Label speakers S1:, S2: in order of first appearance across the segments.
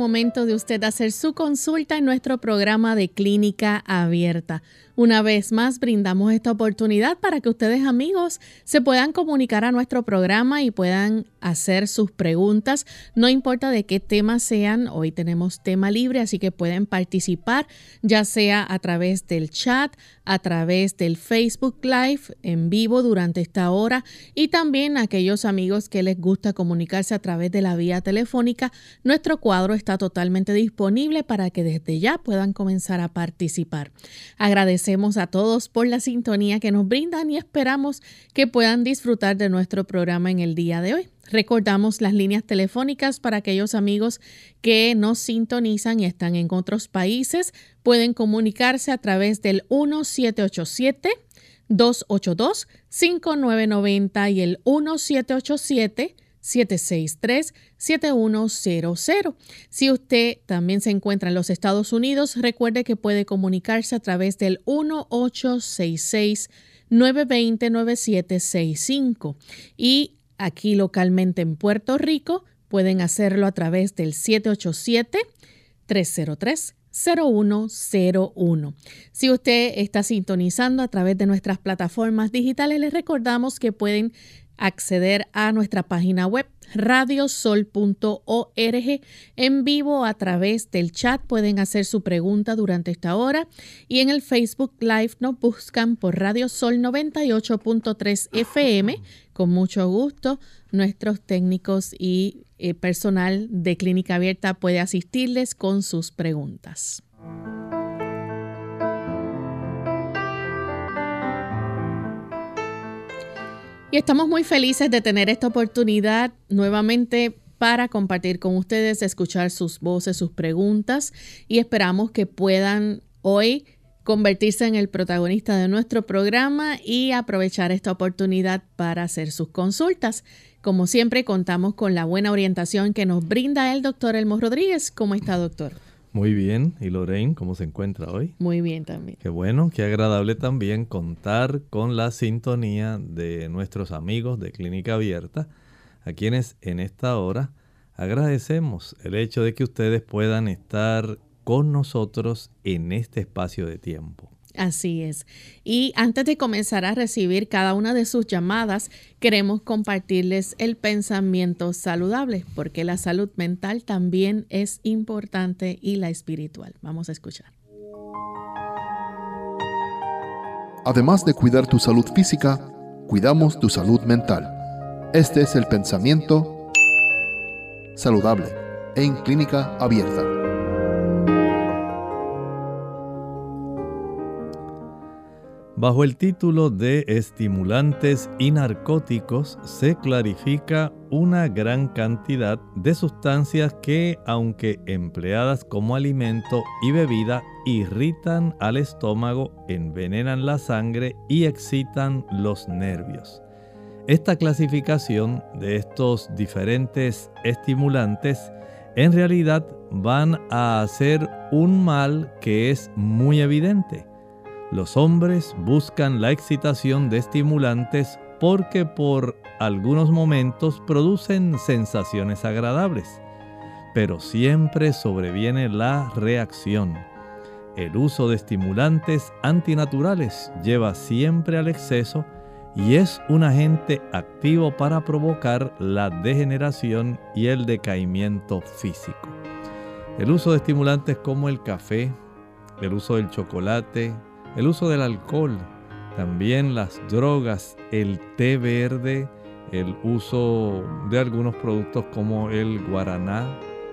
S1: Momento de usted hacer su consulta en nuestro programa de clínica abierta. Una vez más, brindamos esta oportunidad para que ustedes amigos se puedan comunicar a nuestro programa y puedan hacer sus preguntas. No importa de qué tema sean, hoy tenemos tema libre, así que pueden participar ya sea a través del chat, a través del Facebook Live en vivo durante esta hora y también aquellos amigos que les gusta comunicarse a través de la vía telefónica. Nuestro cuadro está totalmente disponible para que desde ya puedan comenzar a participar. Agradecemos a todos por la sintonía que nos brindan y esperamos que puedan disfrutar de nuestro programa en el día de hoy. Recordamos las líneas telefónicas para aquellos amigos que nos sintonizan y están en otros países. Pueden comunicarse a través del 1787 282 5990 y el 1787 763-7100. Si usted también se encuentra en los Estados Unidos, recuerde que puede comunicarse a través del 1866-920-9765. Y aquí localmente en Puerto Rico, pueden hacerlo a través del 787-303. 0101. Si usted está sintonizando a través de nuestras plataformas digitales, les recordamos que pueden acceder a nuestra página web radiosol.org en vivo a través del chat. Pueden hacer su pregunta durante esta hora y en el Facebook Live nos buscan por Radio Sol 98.3 FM. Con mucho gusto, nuestros técnicos y eh, personal de Clínica Abierta puede asistirles con sus preguntas. Y estamos muy felices de tener esta oportunidad nuevamente para compartir con ustedes, escuchar sus voces, sus preguntas y esperamos que puedan hoy convertirse en el protagonista de nuestro programa y aprovechar esta oportunidad para hacer sus consultas. Como siempre, contamos con la buena orientación que nos brinda el doctor Elmo Rodríguez. ¿Cómo está, doctor?
S2: Muy bien. ¿Y Lorraine, cómo se encuentra hoy?
S1: Muy bien también.
S2: Qué bueno, qué agradable también contar con la sintonía de nuestros amigos de Clínica Abierta, a quienes en esta hora agradecemos el hecho de que ustedes puedan estar con nosotros en este espacio de tiempo.
S1: Así es. Y antes de comenzar a recibir cada una de sus llamadas, queremos compartirles el pensamiento saludable, porque la salud mental también es importante y la espiritual. Vamos a escuchar.
S3: Además de cuidar tu salud física, cuidamos tu salud mental. Este es el pensamiento saludable en clínica abierta.
S2: Bajo el título de estimulantes y narcóticos se clarifica una gran cantidad de sustancias que, aunque empleadas como alimento y bebida, irritan al estómago, envenenan la sangre y excitan los nervios. Esta clasificación de estos diferentes estimulantes en realidad van a hacer un mal que es muy evidente los hombres buscan la excitación de estimulantes porque por algunos momentos producen sensaciones agradables, pero siempre sobreviene la reacción. El uso de estimulantes antinaturales lleva siempre al exceso y es un agente activo para provocar la degeneración y el decaimiento físico. El uso de estimulantes como el café, el uso del chocolate, el uso del alcohol, también las drogas, el té verde, el uso de algunos productos como el guaraná,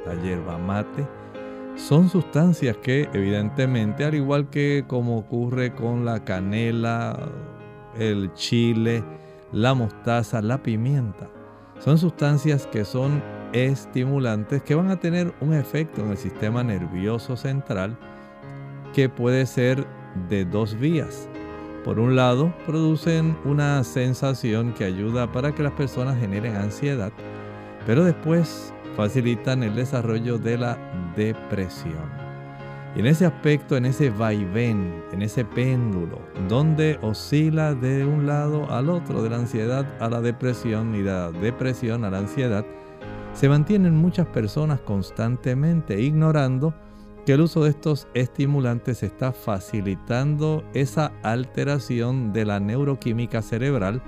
S2: la yerba mate, son sustancias que evidentemente, al igual que como ocurre con la canela, el chile, la mostaza, la pimienta. Son sustancias que son estimulantes que van a tener un efecto en el sistema nervioso central que puede ser de dos vías. Por un lado, producen una sensación que ayuda para que las personas generen ansiedad, pero después facilitan el desarrollo de la depresión. Y en ese aspecto, en ese vaivén, en ese péndulo, donde oscila de un lado al otro, de la ansiedad a la depresión y de la depresión a la ansiedad, se mantienen muchas personas constantemente ignorando que el uso de estos estimulantes está facilitando esa alteración de la neuroquímica cerebral,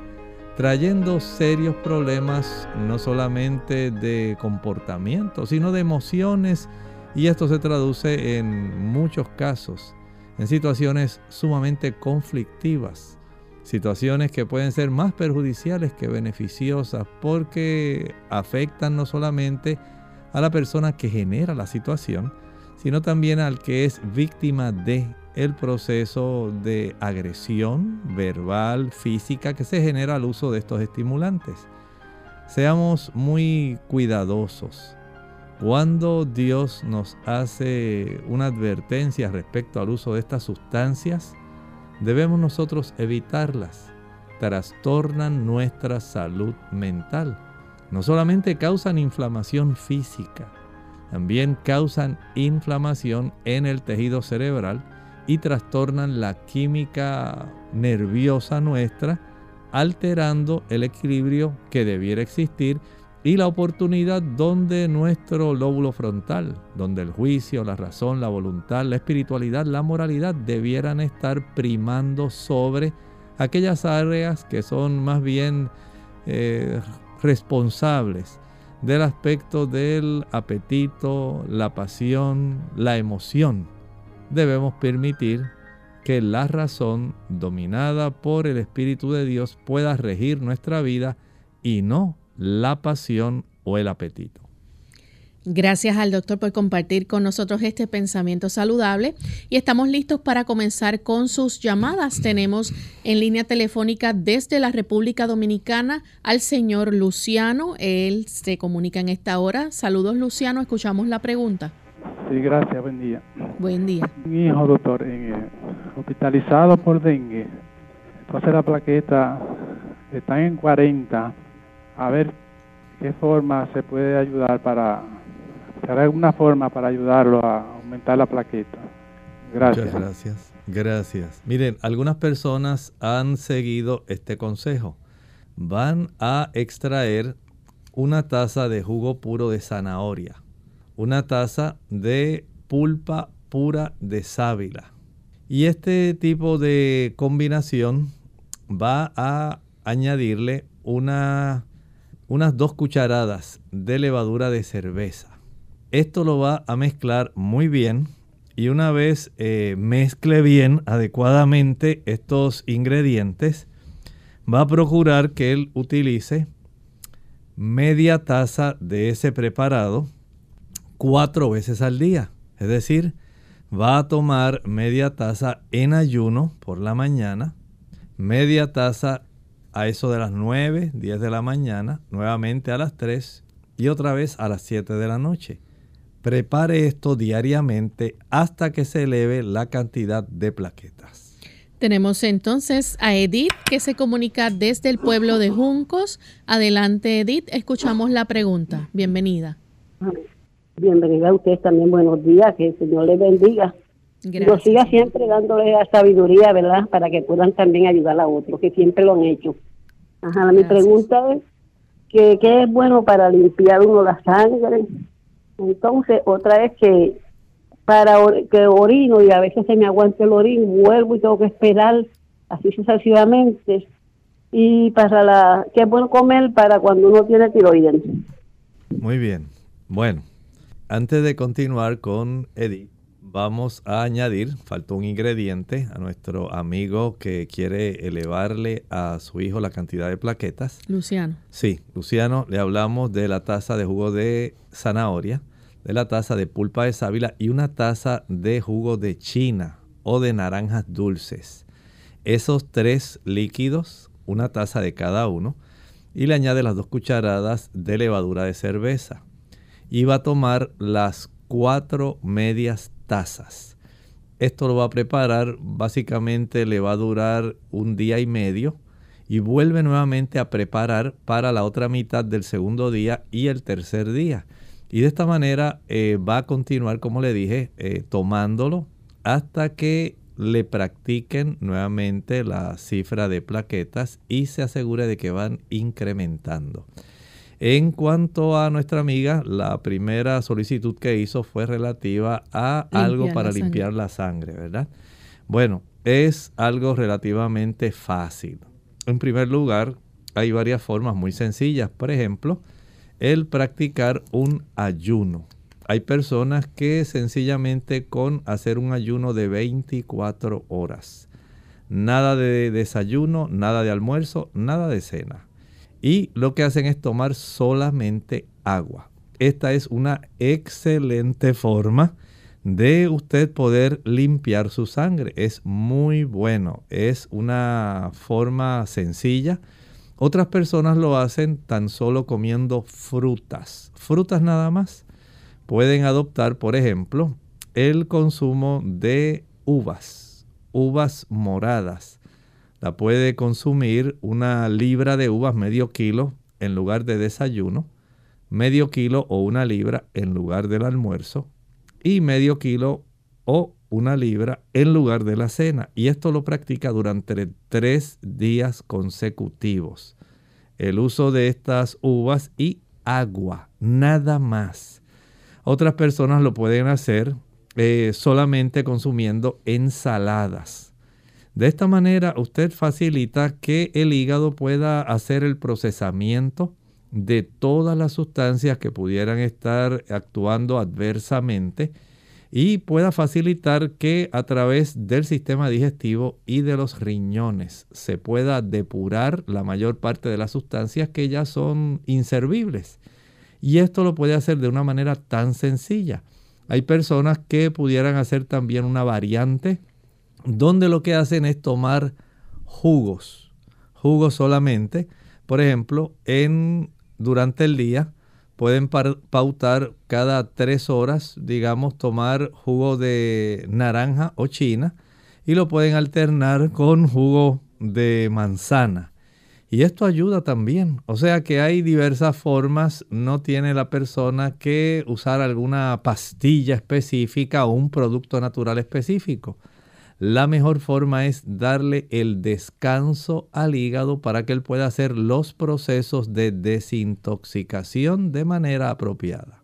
S2: trayendo serios problemas no solamente de comportamiento, sino de emociones, y esto se traduce en muchos casos en situaciones sumamente conflictivas, situaciones que pueden ser más perjudiciales que beneficiosas porque afectan no solamente a la persona que genera la situación, sino también al que es víctima de el proceso de agresión verbal, física que se genera al uso de estos estimulantes. Seamos muy cuidadosos cuando Dios nos hace una advertencia respecto al uso de estas sustancias, debemos nosotros evitarlas. Trastornan nuestra salud mental. No solamente causan inflamación física, también causan inflamación en el tejido cerebral y trastornan la química nerviosa nuestra, alterando el equilibrio que debiera existir y la oportunidad donde nuestro lóbulo frontal, donde el juicio, la razón, la voluntad, la espiritualidad, la moralidad debieran estar primando sobre aquellas áreas que son más bien eh, responsables del aspecto del apetito, la pasión, la emoción. Debemos permitir que la razón dominada por el Espíritu de Dios pueda regir nuestra vida y no la pasión o el apetito.
S1: Gracias al doctor por compartir con nosotros este pensamiento saludable y estamos listos para comenzar con sus llamadas. Tenemos en línea telefónica desde la República Dominicana al señor Luciano. Él se comunica en esta hora. Saludos Luciano, escuchamos la pregunta.
S4: Sí, gracias, buen día.
S1: Buen día.
S4: Mi hijo, doctor, eh, hospitalizado por dengue. Entonces la plaqueta está en 40 a ver qué forma se puede ayudar para, ¿hay alguna forma para ayudarlo a aumentar la plaqueta? Gracias.
S2: Muchas gracias. Gracias. Miren, algunas personas han seguido este consejo. Van a extraer una taza de jugo puro de zanahoria, una taza de pulpa pura de sábila. Y este tipo de combinación va a añadirle una unas dos cucharadas de levadura de cerveza. Esto lo va a mezclar muy bien y una vez eh, mezcle bien adecuadamente estos ingredientes, va a procurar que él utilice media taza de ese preparado cuatro veces al día. Es decir, va a tomar media taza en ayuno por la mañana, media taza a eso de las 9, 10 de la mañana, nuevamente a las 3 y otra vez a las 7 de la noche. Prepare esto diariamente hasta que se eleve la cantidad de plaquetas.
S1: Tenemos entonces a Edith que se comunica desde el pueblo de Juncos. Adelante Edith, escuchamos la pregunta. Bienvenida.
S5: Bienvenida a ustedes también, buenos días, que el Señor les bendiga. Gracias. siga siempre dándole la sabiduría, ¿verdad? Para que puedan también ayudar a otros, que siempre lo han hecho. Ajá, mi pregunta es, ¿qué, ¿qué es bueno para limpiar uno la sangre? Entonces, otra es que para que orino y a veces se me aguanta el orín, vuelvo y tengo que esperar así sucesivamente. Y para la, ¿qué es bueno comer para cuando uno tiene tiroides?
S2: Muy bien. Bueno, antes de continuar con Edith, vamos a añadir, faltó un ingrediente a nuestro amigo que quiere elevarle a su hijo la cantidad de plaquetas.
S1: Luciano.
S2: Sí, Luciano, le hablamos de la taza de jugo de zanahoria, de la taza de pulpa de sábila y una taza de jugo de china o de naranjas dulces. Esos tres líquidos una taza de cada uno, y le añade las dos cucharadas de levadura de cerveza. Y va a tomar las cuatro medias tazas. Esto lo va a preparar, básicamente le va a durar un día y medio y vuelve nuevamente a preparar para la otra mitad del segundo día y el tercer día. Y de esta manera eh, va a continuar, como le dije, eh, tomándolo hasta que le practiquen nuevamente la cifra de plaquetas y se asegure de que van incrementando. En cuanto a nuestra amiga, la primera solicitud que hizo fue relativa a algo para limpiar la sangre, ¿verdad? Bueno, es algo relativamente fácil. En primer lugar, hay varias formas muy sencillas. Por ejemplo, el practicar un ayuno. Hay personas que sencillamente con hacer un ayuno de 24 horas, nada de desayuno, nada de almuerzo, nada de cena. Y lo que hacen es tomar solamente agua. Esta es una excelente forma de usted poder limpiar su sangre. Es muy bueno. Es una forma sencilla. Otras personas lo hacen tan solo comiendo frutas. Frutas nada más pueden adoptar, por ejemplo, el consumo de uvas, uvas moradas. La puede consumir una libra de uvas, medio kilo, en lugar de desayuno, medio kilo o una libra en lugar del almuerzo y medio kilo o una libra en lugar de la cena. Y esto lo practica durante tres días consecutivos. El uso de estas uvas y agua, nada más. Otras personas lo pueden hacer eh, solamente consumiendo ensaladas. De esta manera usted facilita que el hígado pueda hacer el procesamiento de todas las sustancias que pudieran estar actuando adversamente y pueda facilitar que a través del sistema digestivo y de los riñones se pueda depurar la mayor parte de las sustancias que ya son inservibles. Y esto lo puede hacer de una manera tan sencilla. Hay personas que pudieran hacer también una variante donde lo que hacen es tomar jugos, jugos solamente. Por ejemplo, en, durante el día pueden pautar cada tres horas, digamos, tomar jugo de naranja o china y lo pueden alternar con jugo de manzana. Y esto ayuda también. O sea que hay diversas formas. No tiene la persona que usar alguna pastilla específica o un producto natural específico. La mejor forma es darle el descanso al hígado para que él pueda hacer los procesos de desintoxicación de manera apropiada.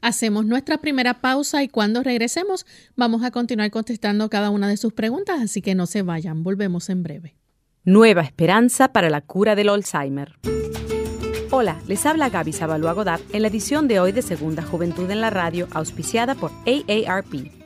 S1: Hacemos nuestra primera pausa y cuando regresemos vamos a continuar contestando cada una de sus preguntas, así que no se vayan, volvemos en breve.
S6: Nueva esperanza para la cura del Alzheimer. Hola, les habla Gaby Sabalua Godard en la edición de hoy de Segunda Juventud en la Radio, auspiciada por AARP.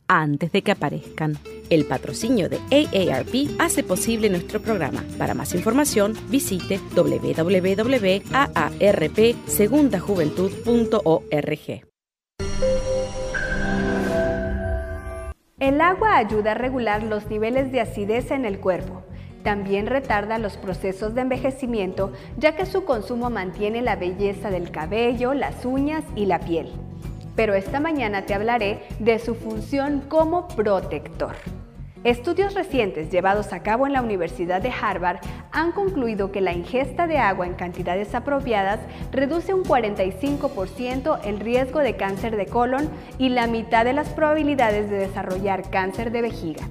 S6: antes de que aparezcan. El patrocinio de AARP hace posible nuestro programa. Para más información, visite www.aarpsegundajuventud.org.
S7: El agua ayuda a regular los niveles de acidez en el cuerpo. También retarda los procesos de envejecimiento ya que su consumo mantiene la belleza del cabello, las uñas y la piel. Pero esta mañana te hablaré de su función como protector. Estudios recientes llevados a cabo en la Universidad de Harvard han concluido que la ingesta de agua en cantidades apropiadas reduce un 45% el riesgo de cáncer de colon y la mitad de las probabilidades de desarrollar cáncer de vejiga.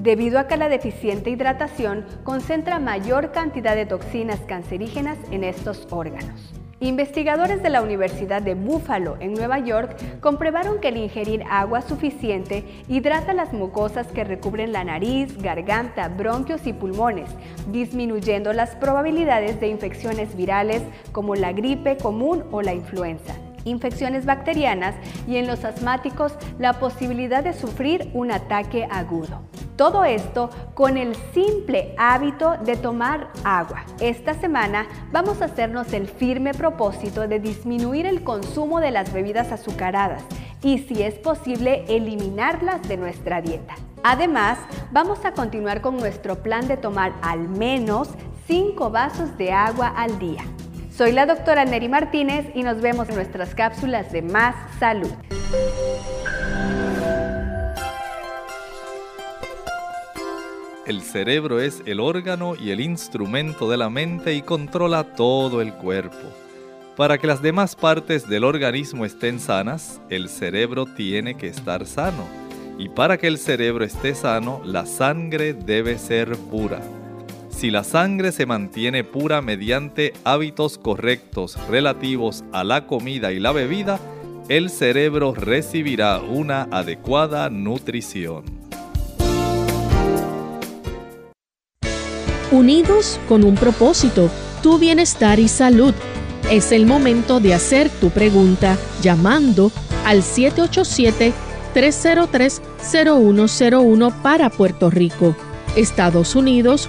S7: Debido a que la deficiente hidratación concentra mayor cantidad de toxinas cancerígenas en estos órganos. Investigadores de la Universidad de Buffalo en Nueva York comprobaron que el ingerir agua suficiente hidrata las mucosas que recubren la nariz, garganta, bronquios y pulmones, disminuyendo las probabilidades de infecciones virales como la gripe común o la influenza infecciones bacterianas y en los asmáticos la posibilidad de sufrir un ataque agudo. Todo esto con el simple hábito de tomar agua. Esta semana vamos a hacernos el firme propósito de disminuir el consumo de las bebidas azucaradas y si es posible eliminarlas de nuestra dieta. Además, vamos a continuar con nuestro plan de tomar al menos 5 vasos de agua al día. Soy la doctora Neri Martínez y nos vemos en nuestras cápsulas de Más Salud.
S2: El cerebro es el órgano y el instrumento de la mente y controla todo el cuerpo. Para que las demás partes del organismo estén sanas, el cerebro tiene que estar sano. Y para que el cerebro esté sano, la sangre debe ser pura. Si la sangre se mantiene pura mediante hábitos correctos relativos a la comida y la bebida, el cerebro recibirá una adecuada nutrición.
S1: Unidos con un propósito, tu bienestar y salud. Es el momento de hacer tu pregunta llamando al 787-303-0101 para Puerto Rico, Estados Unidos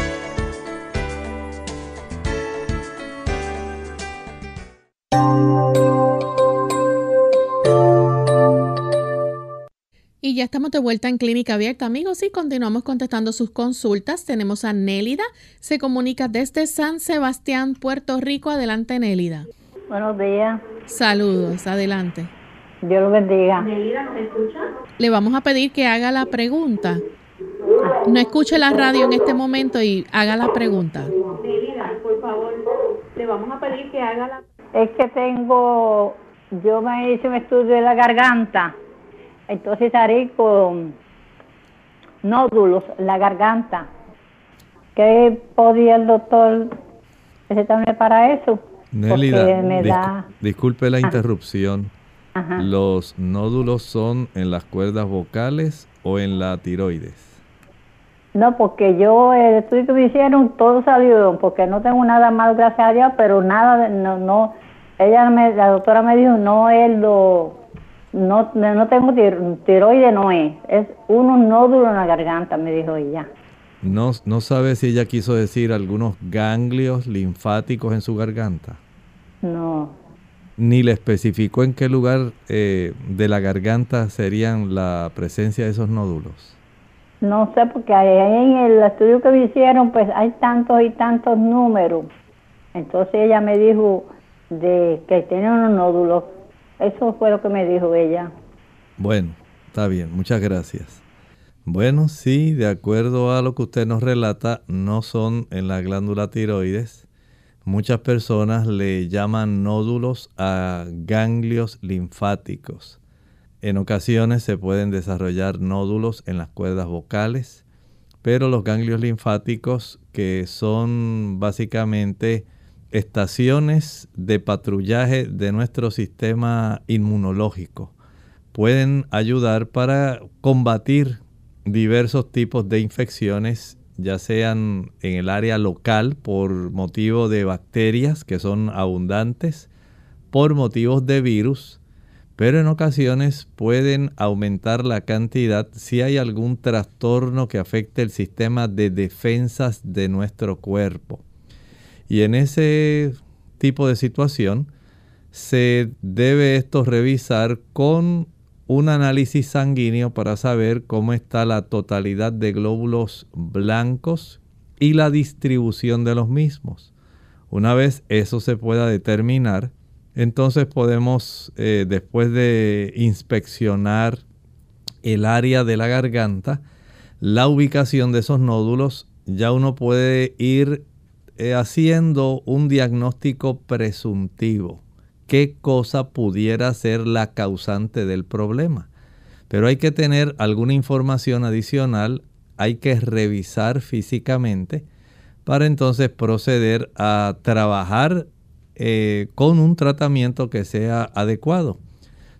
S1: Ya estamos de vuelta en Clínica Abierta, amigos, y continuamos contestando sus consultas. Tenemos a Nélida, se comunica desde San Sebastián, Puerto Rico. Adelante, Nélida.
S8: Buenos días.
S1: Saludos, adelante.
S8: Dios lo bendiga.
S1: Nélida, ¿nos escucha? Le vamos a pedir que haga la pregunta. No escuche la radio en este momento y haga la pregunta.
S8: Nélida, por favor, le vamos a pedir que haga la... Es que tengo, yo me hice un estudio de la garganta entonces haré con nódulos la garganta. ¿Qué podía el doctor recetarme para eso?
S2: Nélida, disculpe la interrupción. ¿Los nódulos son en las cuerdas vocales o en la tiroides?
S8: No, porque yo, el estudio que me hicieron, todo salió, porque no tengo nada mal, gracias a Dios, pero nada, no, no, ella, me, la doctora me dijo, no es lo, no, no tengo tiroide, no es. Es unos nódulos en la garganta, me dijo ella.
S2: No, no sabe si ella quiso decir algunos ganglios linfáticos en su garganta.
S8: No.
S2: Ni le especificó en qué lugar eh, de la garganta serían la presencia de esos nódulos.
S8: No sé, porque ahí en el estudio que me hicieron, pues hay tantos y tantos números. Entonces ella me dijo de que tiene unos nódulos eso fue lo que me dijo ella.
S2: Bueno, está bien, muchas gracias. Bueno, sí, de acuerdo a lo que usted nos relata, no son en la glándula tiroides. Muchas personas le llaman nódulos a ganglios linfáticos. En ocasiones se pueden desarrollar nódulos en las cuerdas vocales, pero los ganglios linfáticos, que son básicamente estaciones de patrullaje de nuestro sistema inmunológico. Pueden ayudar para combatir diversos tipos de infecciones, ya sean en el área local por motivo de bacterias que son abundantes, por motivos de virus, pero en ocasiones pueden aumentar la cantidad si hay algún trastorno que afecte el sistema de defensas de nuestro cuerpo. Y en ese tipo de situación se debe esto revisar con un análisis sanguíneo para saber cómo está la totalidad de glóbulos blancos y la distribución de los mismos. Una vez eso se pueda determinar, entonces podemos, eh, después de inspeccionar el área de la garganta, la ubicación de esos nódulos, ya uno puede ir eh, haciendo un diagnóstico presuntivo. ¿Qué cosa pudiera ser la causante del problema? Pero hay que tener alguna información adicional, hay que revisar físicamente para entonces proceder a trabajar eh, con un tratamiento que sea adecuado.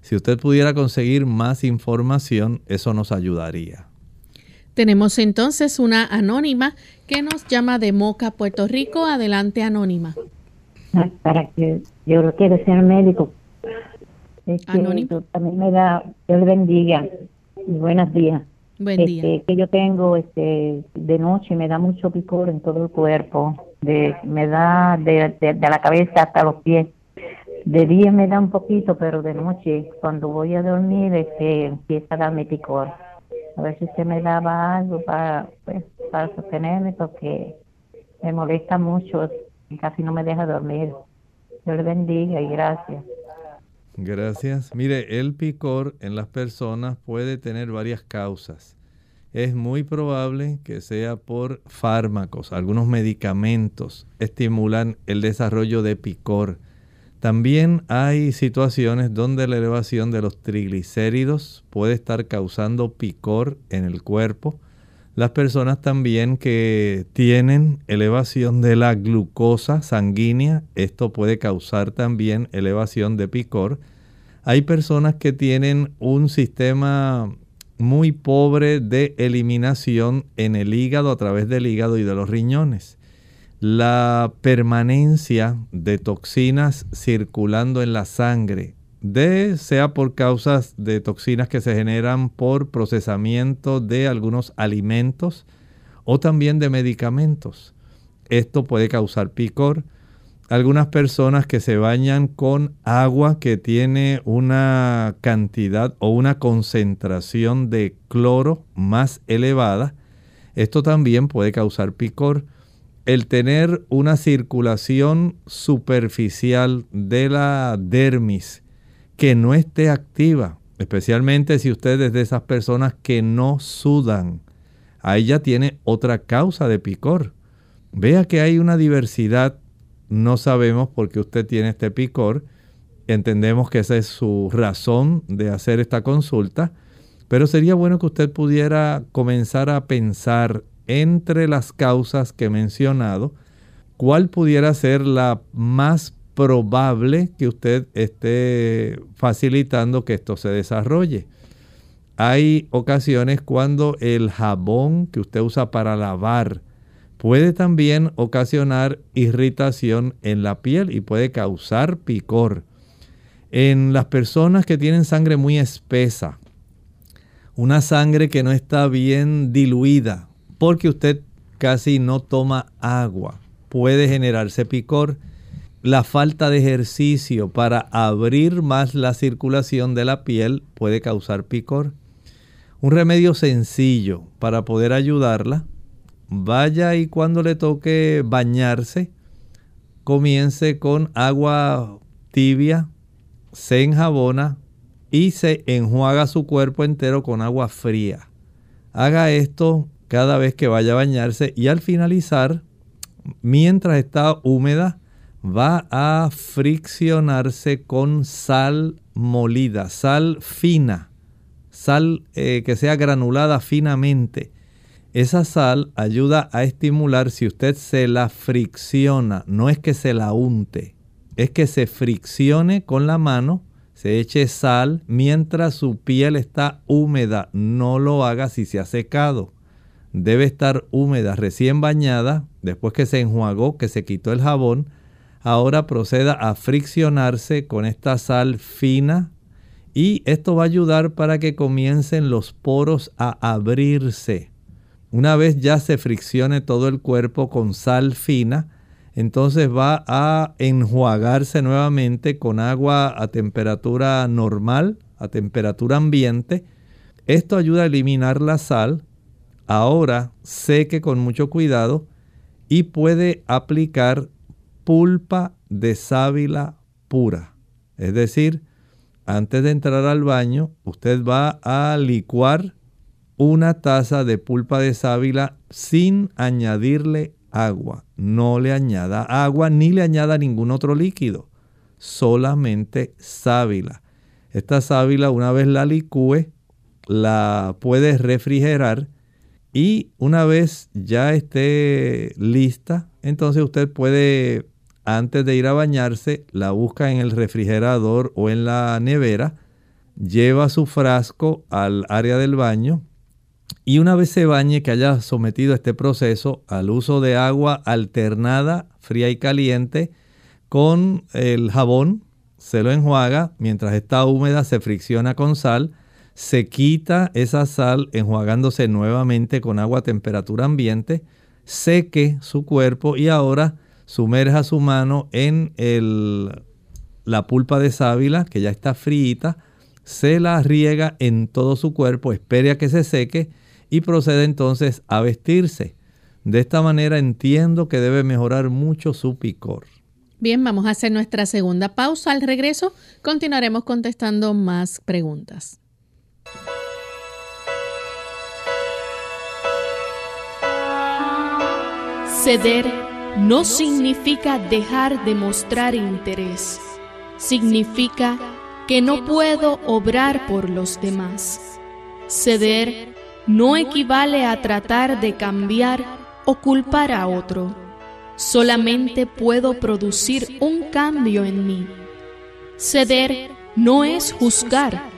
S2: Si usted pudiera conseguir más información, eso nos ayudaría.
S1: Tenemos entonces una anónima que nos llama de Moca, Puerto Rico. Adelante, anónima.
S9: Para que yo quiero ser médico. anónima. También me da, Dios le bendiga y buenos días.
S1: Buen
S9: día. Este, que yo tengo este, de noche me da mucho picor en todo el cuerpo, de, me da de, de, la cabeza hasta los pies. De día me da un poquito, pero de noche, cuando voy a dormir, este, empieza a darme picor. A ver si se me daba algo para, pues, para sostenerme, porque me molesta mucho y casi no me deja dormir. Dios le bendiga y gracias.
S2: Gracias. Mire, el picor en las personas puede tener varias causas. Es muy probable que sea por fármacos. Algunos medicamentos estimulan el desarrollo de picor. También hay situaciones donde la elevación de los triglicéridos puede estar causando picor en el cuerpo. Las personas también que tienen elevación de la glucosa sanguínea, esto puede causar también elevación de picor. Hay personas que tienen un sistema muy pobre de eliminación en el hígado a través del hígado y de los riñones la permanencia de toxinas circulando en la sangre, sea por causas de toxinas que se generan por procesamiento de algunos alimentos o también de medicamentos. Esto puede causar picor. Algunas personas que se bañan con agua que tiene una cantidad o una concentración de cloro más elevada, esto también puede causar picor el tener una circulación superficial de la dermis que no esté activa, especialmente si usted es de esas personas que no sudan, ahí ya tiene otra causa de picor. Vea que hay una diversidad, no sabemos por qué usted tiene este picor, entendemos que esa es su razón de hacer esta consulta, pero sería bueno que usted pudiera comenzar a pensar entre las causas que he mencionado, cuál pudiera ser la más probable que usted esté facilitando que esto se desarrolle. Hay ocasiones cuando el jabón que usted usa para lavar puede también ocasionar irritación en la piel y puede causar picor. En las personas que tienen sangre muy espesa, una sangre que no está bien diluida, porque usted casi no toma agua. Puede generarse picor. La falta de ejercicio para abrir más la circulación de la piel puede causar picor. Un remedio sencillo para poder ayudarla, vaya y cuando le toque bañarse, comience con agua tibia, se enjabona y se enjuaga su cuerpo entero con agua fría. Haga esto cada vez que vaya a bañarse y al finalizar, mientras está húmeda, va a friccionarse con sal molida, sal fina, sal eh, que sea granulada finamente. Esa sal ayuda a estimular si usted se la fricciona, no es que se la unte, es que se friccione con la mano, se eche sal mientras su piel está húmeda, no lo haga si se ha secado debe estar húmeda, recién bañada, después que se enjuagó, que se quitó el jabón. Ahora proceda a friccionarse con esta sal fina y esto va a ayudar para que comiencen los poros a abrirse. Una vez ya se friccione todo el cuerpo con sal fina, entonces va a enjuagarse nuevamente con agua a temperatura normal, a temperatura ambiente. Esto ayuda a eliminar la sal. Ahora seque con mucho cuidado y puede aplicar pulpa de sábila pura. Es decir, antes de entrar al baño, usted va a licuar una taza de pulpa de sábila sin añadirle agua. No le añada agua ni le añada ningún otro líquido, solamente sábila. Esta sábila una vez la licúe, la puede refrigerar y una vez ya esté lista, entonces usted puede, antes de ir a bañarse, la busca en el refrigerador o en la nevera, lleva su frasco al área del baño, y una vez se bañe, que haya sometido este proceso al uso de agua alternada, fría y caliente, con el jabón, se lo enjuaga, mientras está húmeda se fricciona con sal, se quita esa sal enjuagándose nuevamente con agua a temperatura ambiente, seque su cuerpo y ahora sumerja su mano en el, la pulpa de sábila que ya está frita, se la riega en todo su cuerpo, espere a que se seque y procede entonces a vestirse. De esta manera entiendo que debe mejorar mucho su picor.
S1: Bien, vamos a hacer nuestra segunda pausa. Al regreso continuaremos contestando más preguntas.
S10: Ceder no significa dejar de mostrar interés. Significa que no puedo obrar por los demás. Ceder no equivale a tratar de cambiar o culpar a otro. Solamente puedo producir un cambio en mí. Ceder no es juzgar,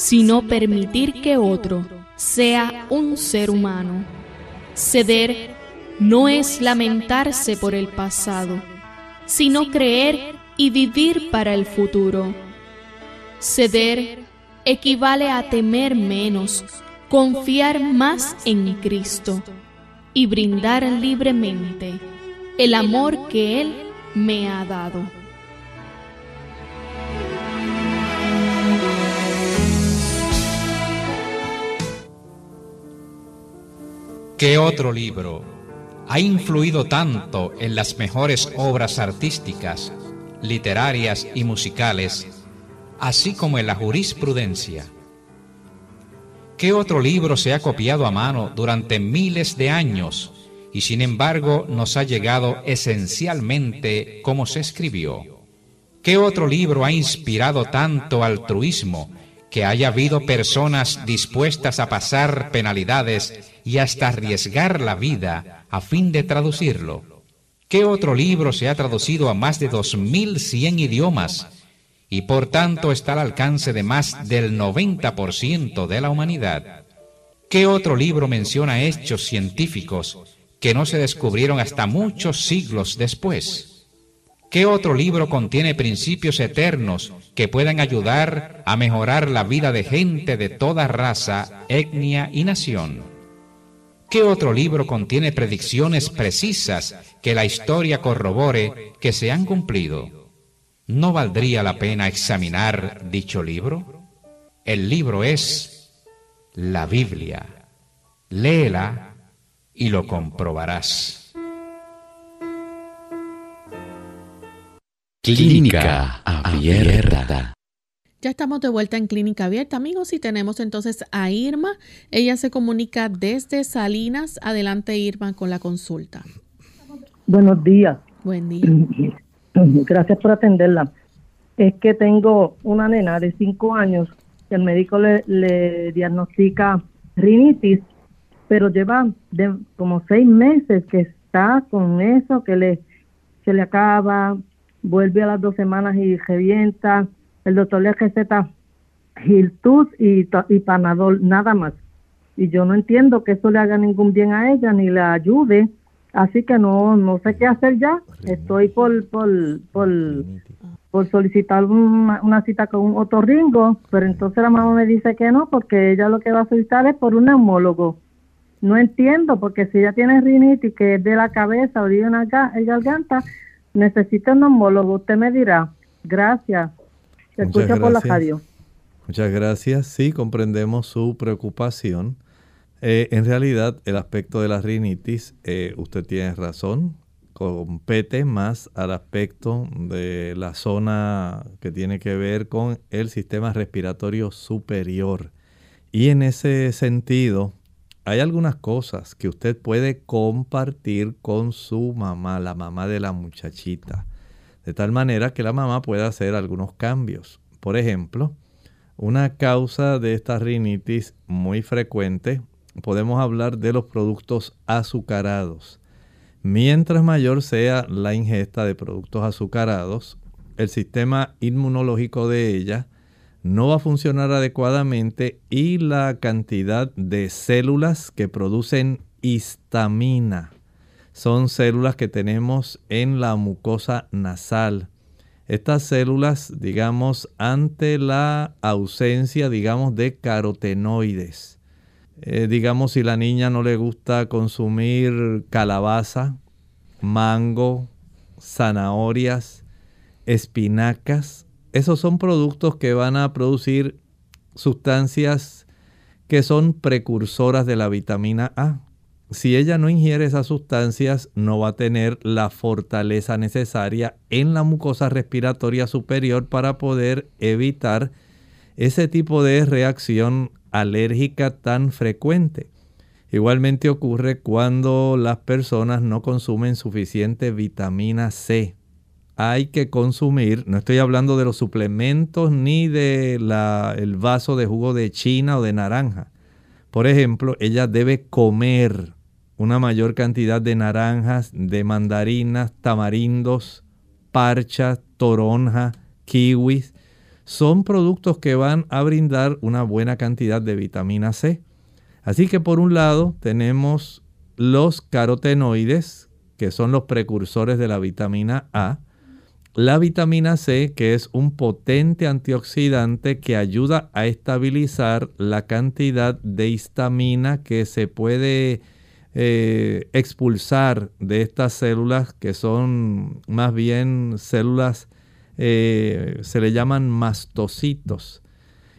S10: sino permitir que otro sea un ser humano. Ceder no es lamentarse por el pasado, sino creer y vivir para el futuro. Ceder equivale a temer menos, confiar más en Cristo y brindar libremente el amor que Él me ha dado.
S11: ¿Qué otro libro ha influido tanto en las mejores obras artísticas, literarias y musicales, así como en la jurisprudencia? ¿Qué otro libro se ha copiado a mano durante miles de años y sin embargo nos ha llegado esencialmente como se escribió? ¿Qué otro libro ha inspirado tanto altruismo que haya habido personas dispuestas a pasar penalidades y hasta arriesgar la vida a fin de traducirlo? ¿Qué otro libro se ha traducido a más de 2.100 idiomas y por tanto está al alcance de más del 90% de la humanidad. ¿Qué otro libro menciona hechos científicos que no se descubrieron hasta muchos siglos después? ¿Qué otro libro contiene principios eternos que puedan ayudar a mejorar la vida de gente de toda raza, etnia y nación? ¿Qué otro libro contiene predicciones precisas que la historia corrobore que se han cumplido? ¿no valdría la pena examinar dicho libro? El libro es la Biblia. Léela y lo comprobarás.
S1: Clínica Abierta. Ya estamos de vuelta en Clínica Abierta, amigos, y tenemos entonces a Irma. Ella se comunica desde Salinas. Adelante, Irma, con la consulta.
S12: Buenos días.
S1: Buen día.
S12: Gracias por atenderla. Es que tengo una nena de 5 años que el médico le, diagnostica rinitis, pero lleva de, como 6 meses que está con eso, que le, se le acaba, vuelve a las dos semanas y revienta. El doctor le receta Giltus y, y Panadol, nada más. Y yo no entiendo que eso le haga ningún bien a ella ni le ayude Así que no, no sé qué hacer ya. Estoy por, por, por, solicitar una, cita con un otorringo, pero entonces la mamá me dice que no, porque ella lo que va a solicitar es por un neumólogo. no entiendo, porque si ella tiene rinitis, que es de la cabeza o de una garganta, necesita un homólogo. Usted me dirá, gracias. Se escucha por la radio.
S2: Muchas gracias. Sí, comprendemos su preocupación. Eh, en realidad, el aspecto de la rinitis, eh, usted tiene razón, compete más al aspecto de la zona que tiene que ver con el sistema respiratorio superior. Y en ese sentido, hay algunas cosas que usted puede compartir con su mamá, la mamá de la muchachita, de tal manera que la mamá pueda hacer algunos cambios. Por ejemplo, una causa de esta rinitis muy frecuente, podemos hablar de los productos azucarados. Mientras mayor sea la ingesta de productos azucarados, el sistema inmunológico de ella no va a funcionar adecuadamente y la cantidad de células que producen histamina son células que tenemos en la mucosa nasal. Estas células, digamos, ante la ausencia, digamos, de carotenoides, eh, digamos, si la niña no le gusta consumir calabaza, mango, zanahorias, espinacas, esos son productos que van a producir sustancias que son precursoras de la vitamina A. Si ella no ingiere esas sustancias, no va a tener la fortaleza necesaria en la mucosa respiratoria superior para poder evitar ese tipo de reacción alérgica tan frecuente. Igualmente ocurre cuando las personas no consumen suficiente vitamina C. Hay que consumir, no estoy hablando de los suplementos ni del el vaso de jugo de china o de naranja. Por ejemplo, ella debe comer una mayor cantidad de naranjas, de mandarinas, tamarindos, parchas, toronja, kiwis, son productos que van a brindar una buena cantidad de vitamina C. Así que por un lado tenemos los carotenoides, que son los precursores de la vitamina A, la vitamina C, que es un potente antioxidante que ayuda a estabilizar la cantidad de histamina que se puede eh, expulsar de estas células, que son más bien células eh, se le llaman mastocitos.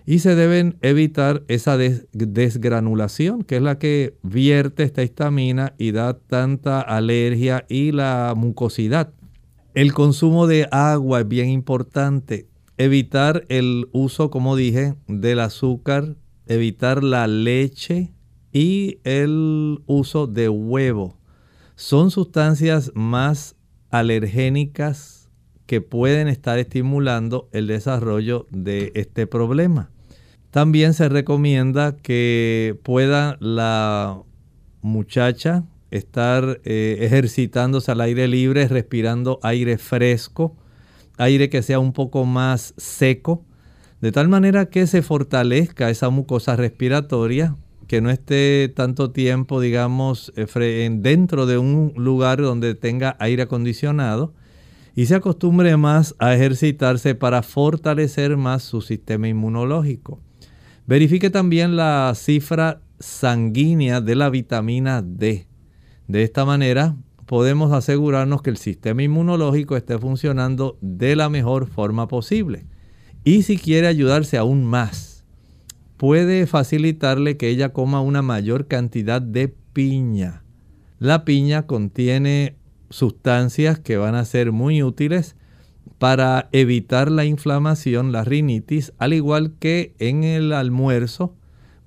S2: Y se deben evitar esa desgranulación, que es la que vierte esta histamina y da tanta alergia y la mucosidad. El consumo de agua es bien importante. Evitar el uso, como dije, del azúcar, evitar la leche y el uso de huevo. Son sustancias más alergénicas que pueden estar estimulando el desarrollo de este problema. También se recomienda que pueda la muchacha estar eh, ejercitándose al aire libre, respirando aire fresco, aire que sea un poco más seco, de tal manera que se fortalezca esa mucosa respiratoria, que no esté tanto tiempo, digamos, eh, dentro de un lugar donde tenga aire acondicionado y se acostumbre más a ejercitarse para fortalecer más su sistema inmunológico. Verifique también la cifra sanguínea de la vitamina D. De esta manera podemos asegurarnos que el sistema inmunológico esté funcionando de la mejor forma posible. Y si quiere ayudarse aún más, puede facilitarle que ella coma una mayor cantidad de piña. La piña contiene sustancias que van a ser muy útiles para evitar la inflamación, la rinitis, al igual que en el almuerzo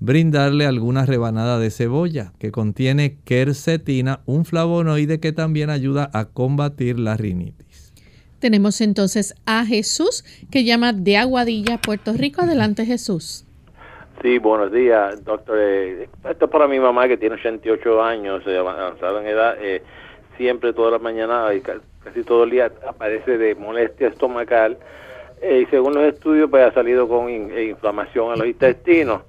S2: brindarle alguna rebanada de cebolla que contiene quercetina, un flavonoide que también ayuda a combatir la rinitis.
S1: Tenemos entonces a Jesús que llama de Aguadilla, Puerto Rico. Adelante Jesús.
S13: Sí, buenos días, doctor. Eh, esto es para mi mamá que tiene 88 años, eh, avanzada en edad. Eh, siempre toda la mañana y casi todo el día aparece de molestia estomacal eh, y según los estudios pues ha salido con inflamación en los intestinos.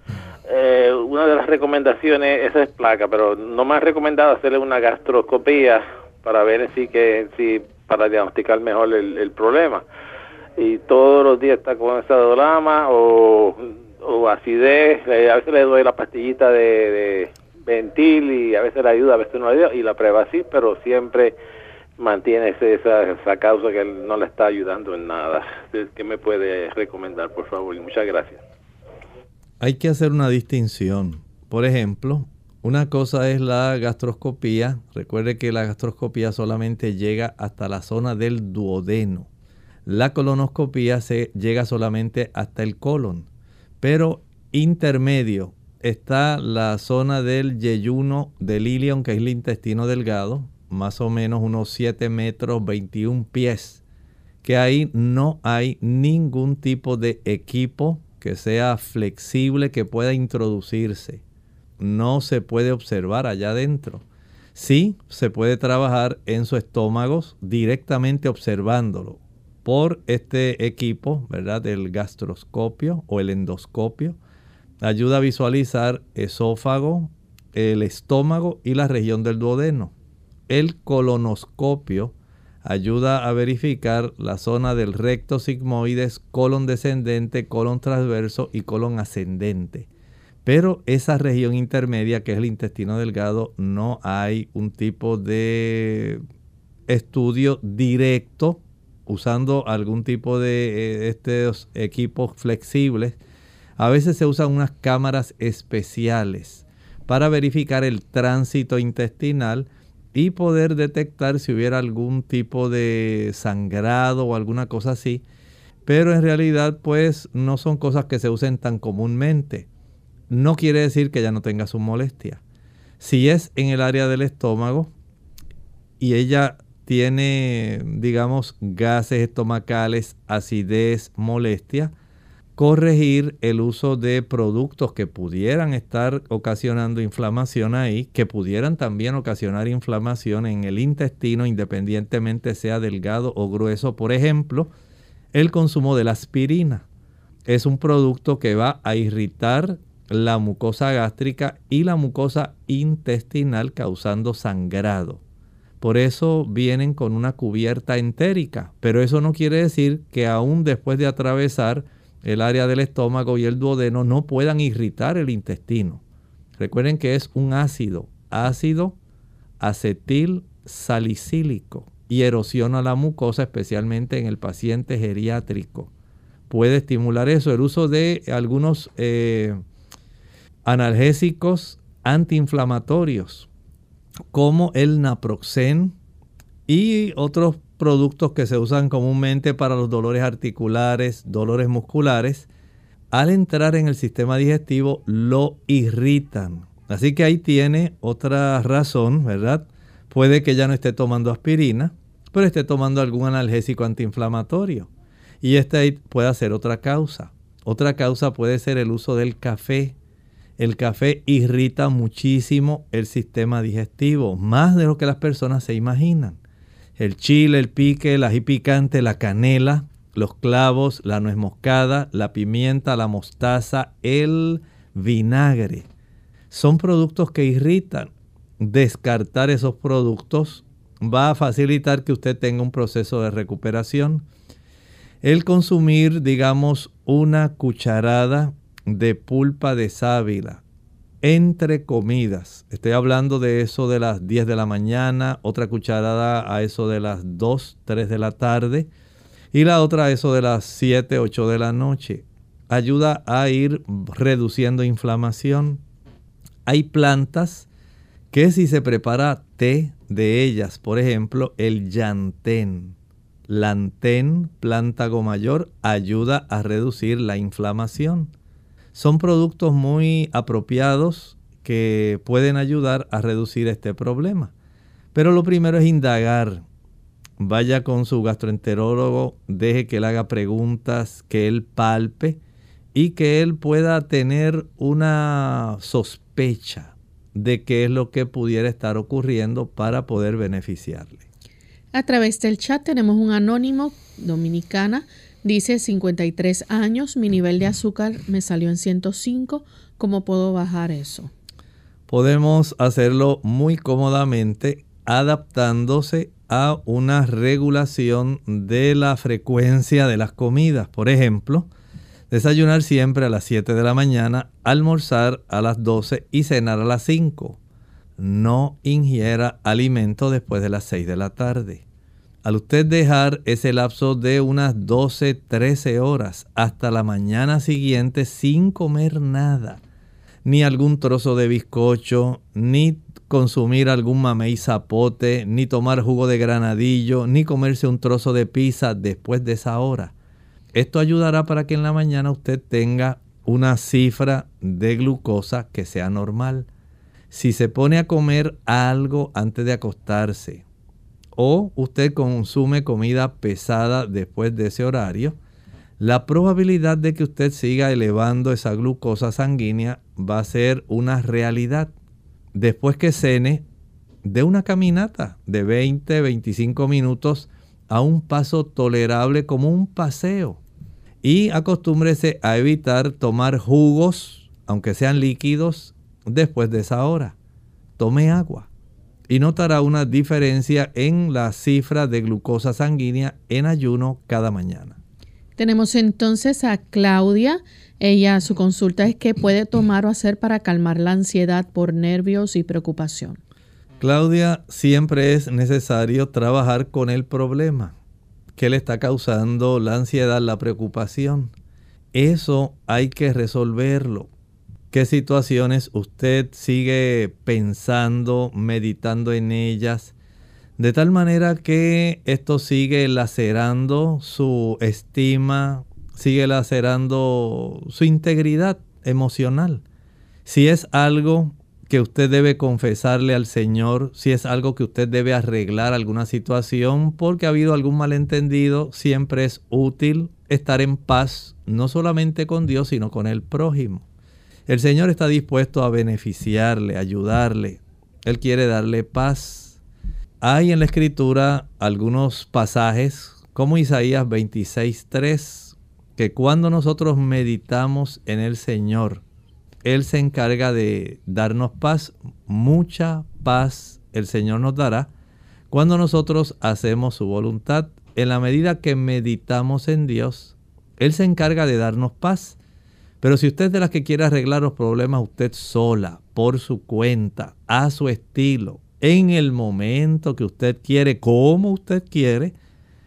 S13: Eh, una de las recomendaciones, esa es placa, pero no me ha recomendado hacerle una gastroscopía para ver si que si para diagnosticar mejor el, problema. Y todos los días está con esa dolama o, acidez, a veces le doy la pastillita de ventil y a veces le ayuda, a veces no le ayuda y la prueba así, pero siempre mantiene esa, esa causa que no le está ayudando en nada. ¿Qué me puede recomendar, por favor? Y muchas gracias.
S2: Hay que hacer una distinción. Por ejemplo, una cosa es la gastroscopía. Recuerde que la gastroscopía solamente llega hasta la zona del duodeno. La colonoscopía se llega solamente hasta el colon. Pero intermedio está la zona del yeyuno del ilion, que es el intestino delgado, más o menos unos 7 metros 21 pies, que ahí no hay ningún tipo de equipo que sea flexible que pueda introducirse. No se puede observar allá adentro. Sí se puede trabajar en su estómago directamente observándolo por este equipo, ¿verdad? Del gastroscopio o el endoscopio. Ayuda a visualizar esófago, el estómago y la región del duodeno. El colonoscopio ayuda a verificar la zona del recto sigmoides, colon descendente, colon transverso y colon ascendente. Pero esa región intermedia, que es el intestino delgado, no hay un tipo de estudio directo usando algún tipo de eh, estos equipos flexibles. A veces se usan unas cámaras especiales para verificar el tránsito intestinal y poder detectar si hubiera algún tipo de sangrado o alguna cosa así. Pero en realidad pues no son cosas que se usen tan comúnmente. No quiere decir que ya no tenga su molestia. Si es en el área del estómago y ella tiene, digamos, gases estomacales, acidez, molestia, corregir el uso de productos que pudieran estar ocasionando inflamación ahí, que pudieran también ocasionar inflamación en el intestino, independientemente sea delgado o grueso. Por ejemplo, el consumo de la aspirina es un producto que va a irritar la mucosa gástrica y la mucosa intestinal causando sangrado. Por eso vienen con una cubierta entérica, pero eso no quiere decir que aún después de atravesar el área del estómago y el duodeno no puedan irritar el intestino. Recuerden que es un ácido, ácido acetil salicílico y erosiona la mucosa, especialmente en el paciente geriátrico. Puede estimular eso. El uso de algunos eh, analgésicos antiinflamatorios, como el naproxen y otros productos que se usan comúnmente para los dolores articulares, dolores musculares, al entrar en el sistema digestivo lo irritan. Así que ahí tiene otra razón, ¿verdad? Puede que ya no esté tomando aspirina, pero esté tomando algún analgésico antiinflamatorio. Y esta puede ser otra causa. Otra causa puede ser el uso del café. El café irrita muchísimo el sistema digestivo, más de lo que las personas se imaginan el chile, el pique, el ají picante, la canela, los clavos, la nuez moscada, la pimienta, la mostaza, el vinagre. Son productos que irritan. Descartar esos productos va a facilitar que usted tenga un proceso de recuperación. El consumir, digamos, una cucharada de pulpa de sábila entre comidas. Estoy hablando de eso de las 10 de la mañana, otra cucharada a eso de las 2, 3 de la tarde y la otra a eso de las 7, 8 de la noche. Ayuda a ir reduciendo inflamación. Hay plantas que si se prepara té de ellas, por ejemplo, el llantén, lantén, plántago mayor, ayuda a reducir la inflamación. Son productos muy apropiados que pueden ayudar a reducir este problema. Pero lo primero es indagar. Vaya con su gastroenterólogo, deje que él haga preguntas, que él palpe y que él pueda tener una sospecha de qué es lo que pudiera estar ocurriendo para poder beneficiarle.
S1: A través del chat tenemos un anónimo dominicana Dice 53 años, mi nivel de azúcar me salió en 105. ¿Cómo puedo bajar eso?
S2: Podemos hacerlo muy cómodamente adaptándose a una regulación de la frecuencia de las comidas. Por ejemplo, desayunar siempre a las 7 de la mañana, almorzar a las 12 y cenar a las 5. No ingiera alimento después de las 6 de la tarde. Al usted dejar ese lapso de unas 12, 13 horas hasta la mañana siguiente sin comer nada, ni algún trozo de bizcocho, ni consumir algún mamey zapote, ni tomar jugo de granadillo, ni comerse un trozo de pizza después de esa hora. Esto ayudará para que en la mañana usted tenga una cifra de glucosa que sea normal. Si se pone a comer algo antes de acostarse o usted consume comida pesada después de ese horario, la probabilidad de que usted siga elevando esa glucosa sanguínea va a ser una realidad. Después que cene, de una caminata de 20, 25 minutos a un paso tolerable como un paseo. Y acostúmbrese a evitar tomar jugos, aunque sean líquidos, después de esa hora. Tome agua y notará una diferencia en la cifra de glucosa sanguínea en ayuno cada mañana.
S1: Tenemos entonces a Claudia. Ella, su consulta es qué puede tomar o hacer para calmar la ansiedad por nervios y preocupación.
S2: Claudia, siempre es necesario trabajar con el problema que le está causando la ansiedad, la preocupación. Eso hay que resolverlo. ¿Qué situaciones usted sigue pensando, meditando en ellas? De tal manera que esto sigue lacerando su estima, sigue lacerando su integridad emocional. Si es algo que usted debe confesarle al Señor, si es algo que usted debe arreglar alguna situación porque ha habido algún malentendido, siempre es útil estar en paz, no solamente con Dios, sino con el prójimo. El Señor está dispuesto a beneficiarle, ayudarle. Él quiere darle paz. Hay en la escritura algunos pasajes como Isaías 26.3 que cuando nosotros meditamos en el Señor, Él se encarga de darnos paz, mucha paz el Señor nos dará cuando nosotros hacemos su voluntad. En la medida que meditamos en Dios, Él se encarga de darnos paz. Pero si usted es de las que quiere arreglar los problemas usted sola, por su cuenta, a su estilo, en el momento que usted quiere, como usted quiere,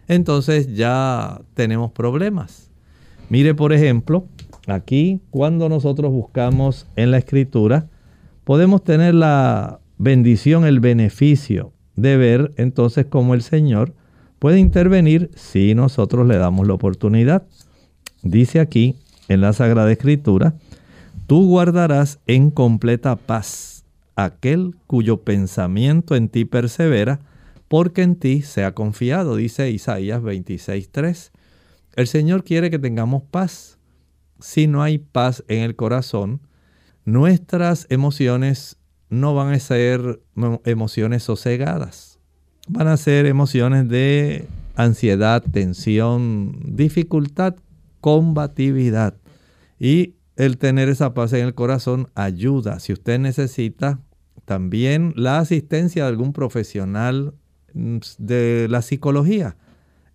S2: entonces ya tenemos problemas. Mire, por ejemplo, aquí cuando nosotros buscamos en la escritura, podemos tener la bendición, el beneficio de ver entonces cómo el Señor puede intervenir si nosotros le damos la oportunidad. Dice aquí en la Sagrada Escritura, tú guardarás en completa paz aquel cuyo pensamiento en ti persevera, porque en ti se ha confiado, dice Isaías 26.3. El Señor quiere que tengamos paz. Si no hay paz en el corazón, nuestras emociones no van a ser emociones sosegadas. Van a ser emociones de ansiedad, tensión, dificultad, combatividad. Y el tener esa paz en el corazón ayuda. Si usted necesita también la asistencia de algún profesional mm, de la psicología.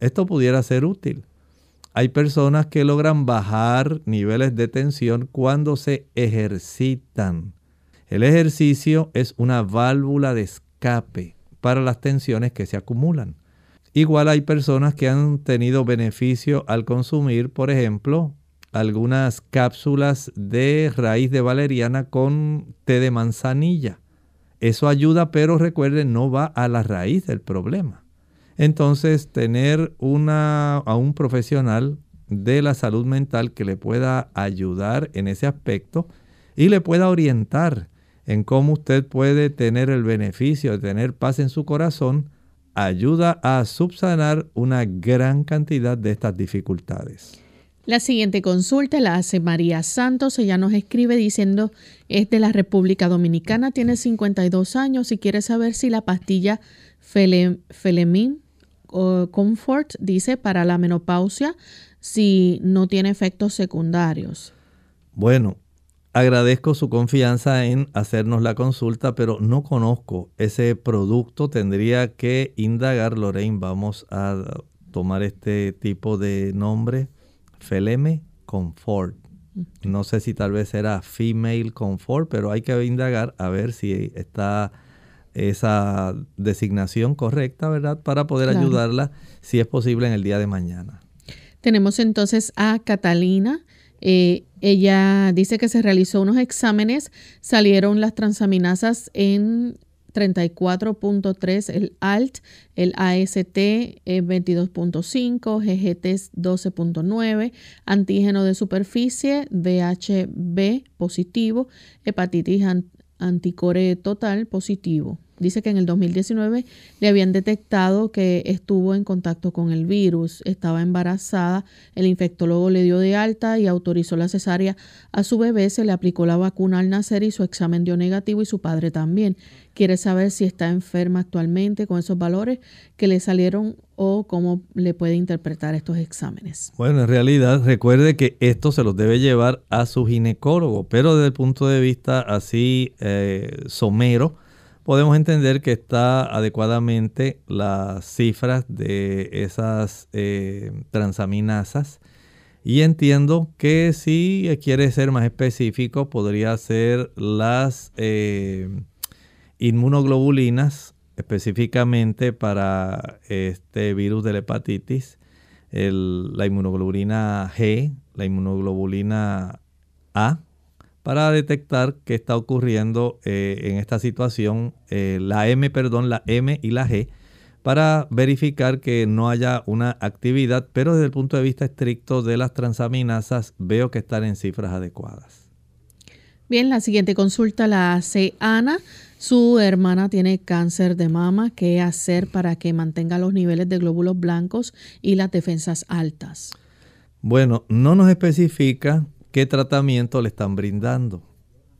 S2: Esto pudiera ser útil. Hay personas que logran bajar niveles de tensión cuando se ejercitan. El ejercicio es una válvula de escape para las tensiones que se acumulan. Igual hay personas que han tenido beneficio al consumir, por ejemplo, algunas cápsulas de raíz de valeriana con té de manzanilla. Eso ayuda, pero recuerden, no va a la raíz del problema. Entonces, tener una, a un profesional de la salud mental que le pueda ayudar en ese aspecto y le pueda orientar en cómo usted puede tener el beneficio de tener paz en su corazón, ayuda a subsanar una gran cantidad de estas dificultades.
S1: La siguiente consulta la hace María Santos. Ella nos escribe diciendo, es de la República Dominicana, tiene 52 años y quiere saber si la pastilla Felemin o Comfort dice para la menopausia si no tiene efectos secundarios.
S2: Bueno, agradezco su confianza en hacernos la consulta, pero no conozco ese producto. Tendría que indagar, Lorraine. Vamos a tomar este tipo de nombre Feleme Comfort. No sé si tal vez era female comfort, pero hay que indagar a ver si está esa designación correcta, ¿verdad? Para poder ayudarla, si es posible, en el día de mañana.
S1: Tenemos entonces a Catalina. Eh, ella dice que se realizó unos exámenes, salieron las transaminasas en 34.3 el ALT, el AST 22.5, GGT 12.9, antígeno de superficie, VHB positivo, hepatitis anticore total positivo. Dice que en el 2019 le habían detectado que estuvo en contacto con el virus, estaba embarazada, el infectólogo le dio de alta y autorizó la cesárea a su bebé, se le aplicó la vacuna al nacer y su examen dio negativo y su padre también. Quiere saber si está enferma actualmente con esos valores que le salieron o cómo le puede interpretar estos exámenes.
S2: Bueno, en realidad recuerde que esto se los debe llevar a su ginecólogo, pero desde el punto de vista así eh, somero, podemos entender que está adecuadamente las cifras de esas eh, transaminasas. Y entiendo que si quiere ser más específico, podría ser las eh, inmunoglobulinas, específicamente para este virus de la hepatitis, la inmunoglobulina G, la inmunoglobulina A, para detectar qué está ocurriendo eh, en esta situación, eh, la M, perdón, la M y la G, para verificar que no haya una actividad, pero desde el punto de vista estricto de las transaminasas veo que están en cifras adecuadas.
S1: Bien, la siguiente consulta la hace Ana. Su hermana tiene cáncer de mama. ¿Qué hacer para que mantenga los niveles de glóbulos blancos y las defensas altas?
S2: Bueno, no nos especifica qué tratamiento le están brindando.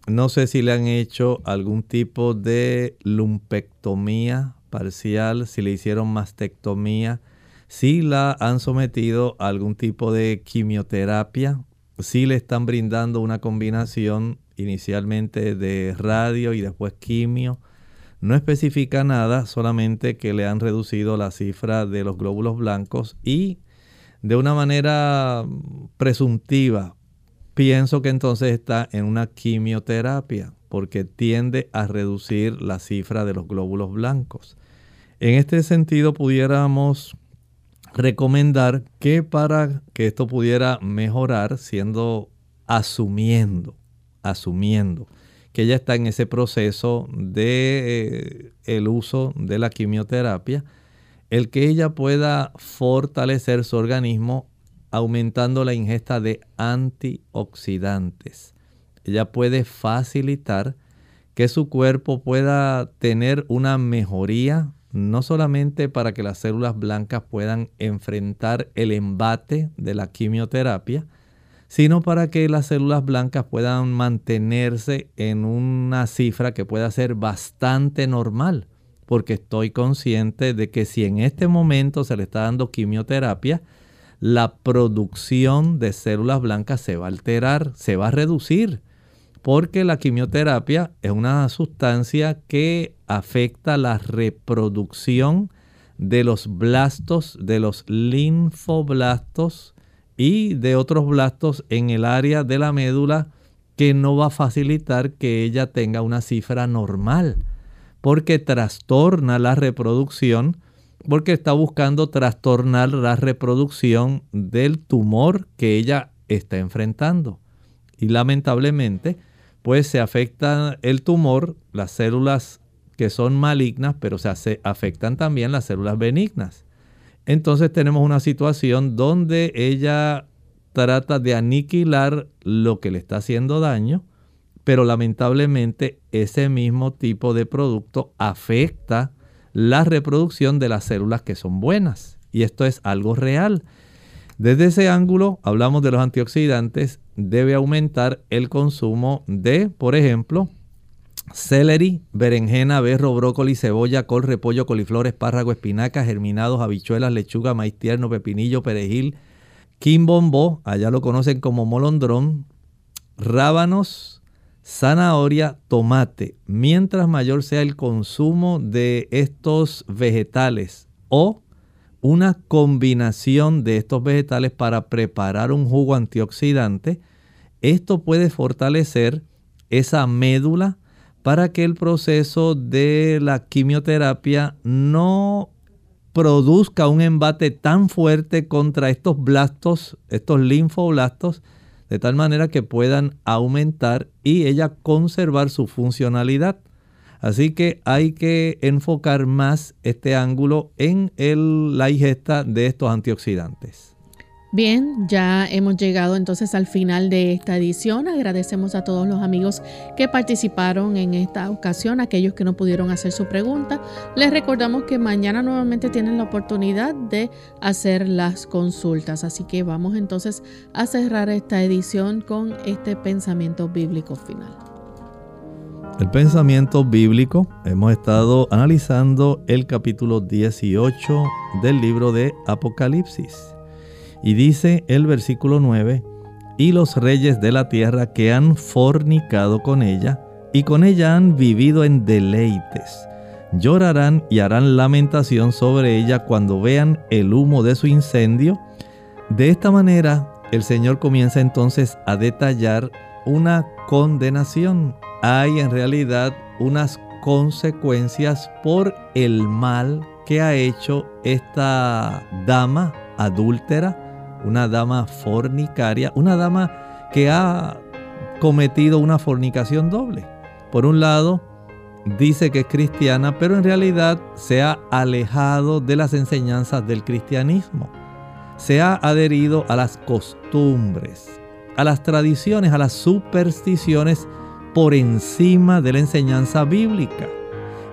S2: No sé si le han hecho algún tipo de lumpectomía parcial, si le hicieron mastectomía, si la han sometido a algún tipo de quimioterapia, si le están brindando una combinación inicialmente de radio y después quimio. No especifica nada, solamente que le han reducido la cifra de los glóbulos blancos y de una manera presuntiva pienso que entonces está en una quimioterapia porque tiende a reducir la cifra de los glóbulos blancos. En este sentido pudiéramos recomendar que para que esto pudiera mejorar, siendo asumiendo, asumiendo que ella está en ese proceso de eh, el uso de la quimioterapia, el que ella pueda fortalecer su organismo aumentando la ingesta de antioxidantes. Ella puede facilitar que su cuerpo pueda tener una mejoría, no solamente para que las células blancas puedan enfrentar el embate de la quimioterapia, sino para que las células blancas puedan mantenerse en una cifra que pueda ser bastante normal, porque estoy consciente de que si en este momento se le está dando quimioterapia, la producción de células blancas se va a alterar, se va a reducir, porque la quimioterapia es una sustancia que afecta la reproducción de los blastos, de los linfoblastos y de otros blastos en el área de la médula que no va a facilitar que ella tenga una cifra normal, porque trastorna la reproducción porque está buscando trastornar la reproducción del tumor que ella está enfrentando. Y lamentablemente, pues se afecta el tumor, las células que son malignas, pero se afectan también las células benignas. Entonces tenemos una situación donde ella trata de aniquilar lo que le está haciendo daño, pero lamentablemente ese mismo tipo de producto afecta la reproducción de las células que son buenas. Y esto es algo real. Desde ese ángulo, hablamos de los antioxidantes, debe aumentar el consumo de, por ejemplo, celery, berenjena, berro, brócoli, cebolla, col, repollo, coliflor, espárrago, espinaca, germinados, habichuelas, lechuga, maíz tierno, pepinillo, perejil, quimbombó, allá lo conocen como molondrón, rábanos, zanahoria, tomate. Mientras mayor sea el consumo de estos vegetales o una combinación de estos vegetales para preparar un jugo antioxidante, esto puede fortalecer esa médula para que el proceso de la quimioterapia no produzca un embate tan fuerte contra estos blastos, estos linfoblastos, de tal manera que puedan aumentar y ella conservar su funcionalidad. Así que hay que enfocar más este ángulo en la ingesta de estos antioxidantes.
S1: Bien, ya hemos llegado entonces al final de esta edición. Agradecemos a todos los amigos que participaron en esta ocasión, aquellos que no pudieron hacer su pregunta. Les recordamos que mañana nuevamente tienen la oportunidad de hacer las consultas. Así que vamos entonces a cerrar esta edición con este pensamiento bíblico final.
S2: El pensamiento bíblico, hemos estado analizando el capítulo 18 del libro de Apocalipsis. Y dice el versículo 9, y los reyes de la tierra que han fornicado con ella, y con ella han vivido en deleites, llorarán y harán lamentación sobre ella cuando vean el humo de su incendio. De esta manera, el Señor comienza entonces a detallar una condenación. Hay en realidad unas consecuencias por el mal que ha hecho esta dama adúltera una dama fornicaria, una dama que ha cometido una fornicación doble. Por un lado, dice que es cristiana, pero en realidad se ha alejado de las enseñanzas del cristianismo. Se ha adherido a las costumbres, a las tradiciones, a las supersticiones por encima de la enseñanza bíblica.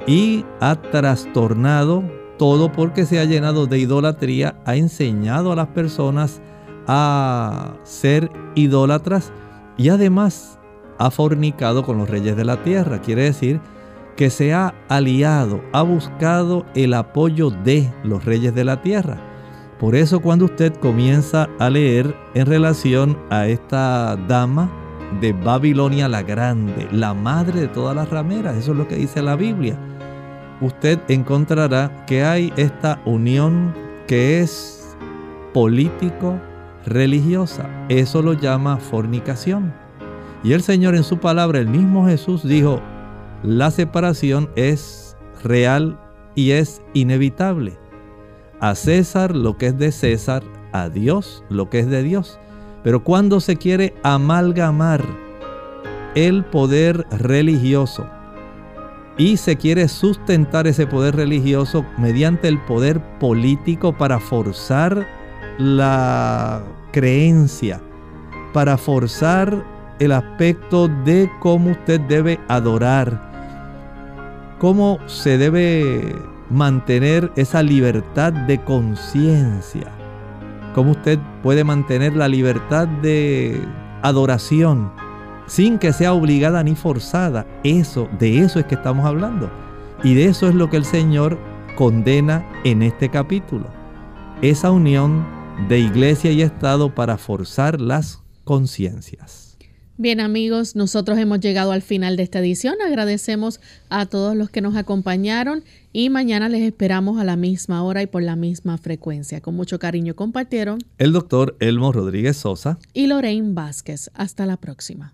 S2: Y ha trastornado todo porque se ha llenado de idolatría, ha enseñado a las personas a ser idólatras y además ha fornicado con los reyes de la tierra. Quiere decir que se ha aliado, ha buscado el apoyo de los reyes de la tierra. Por eso cuando usted comienza a leer en relación a esta dama de Babilonia la Grande, la madre de todas las rameras, eso es lo que dice la Biblia usted encontrará que hay esta unión que es político-religiosa. Eso lo llama fornicación. Y el Señor en su palabra, el mismo Jesús dijo, la separación es real y es inevitable. A César lo que es de César, a Dios lo que es de Dios. Pero cuando se quiere amalgamar el poder religioso y se quiere sustentar ese poder religioso mediante el poder político para forzar la creencia, para forzar el aspecto de cómo usted debe adorar, cómo se debe mantener esa libertad de conciencia, cómo usted puede mantener la libertad de adoración sin que sea obligada ni forzada. Eso, de eso es que estamos hablando. Y de eso es lo que el Señor condena en este capítulo. Esa unión de iglesia y Estado para forzar las conciencias.
S1: Bien amigos, nosotros hemos llegado al final de esta edición. Agradecemos a todos los que nos acompañaron y mañana les esperamos a la misma hora y por la misma frecuencia. Con mucho cariño compartieron
S2: el doctor Elmo Rodríguez Sosa
S1: y Lorraine Vázquez. Hasta la próxima.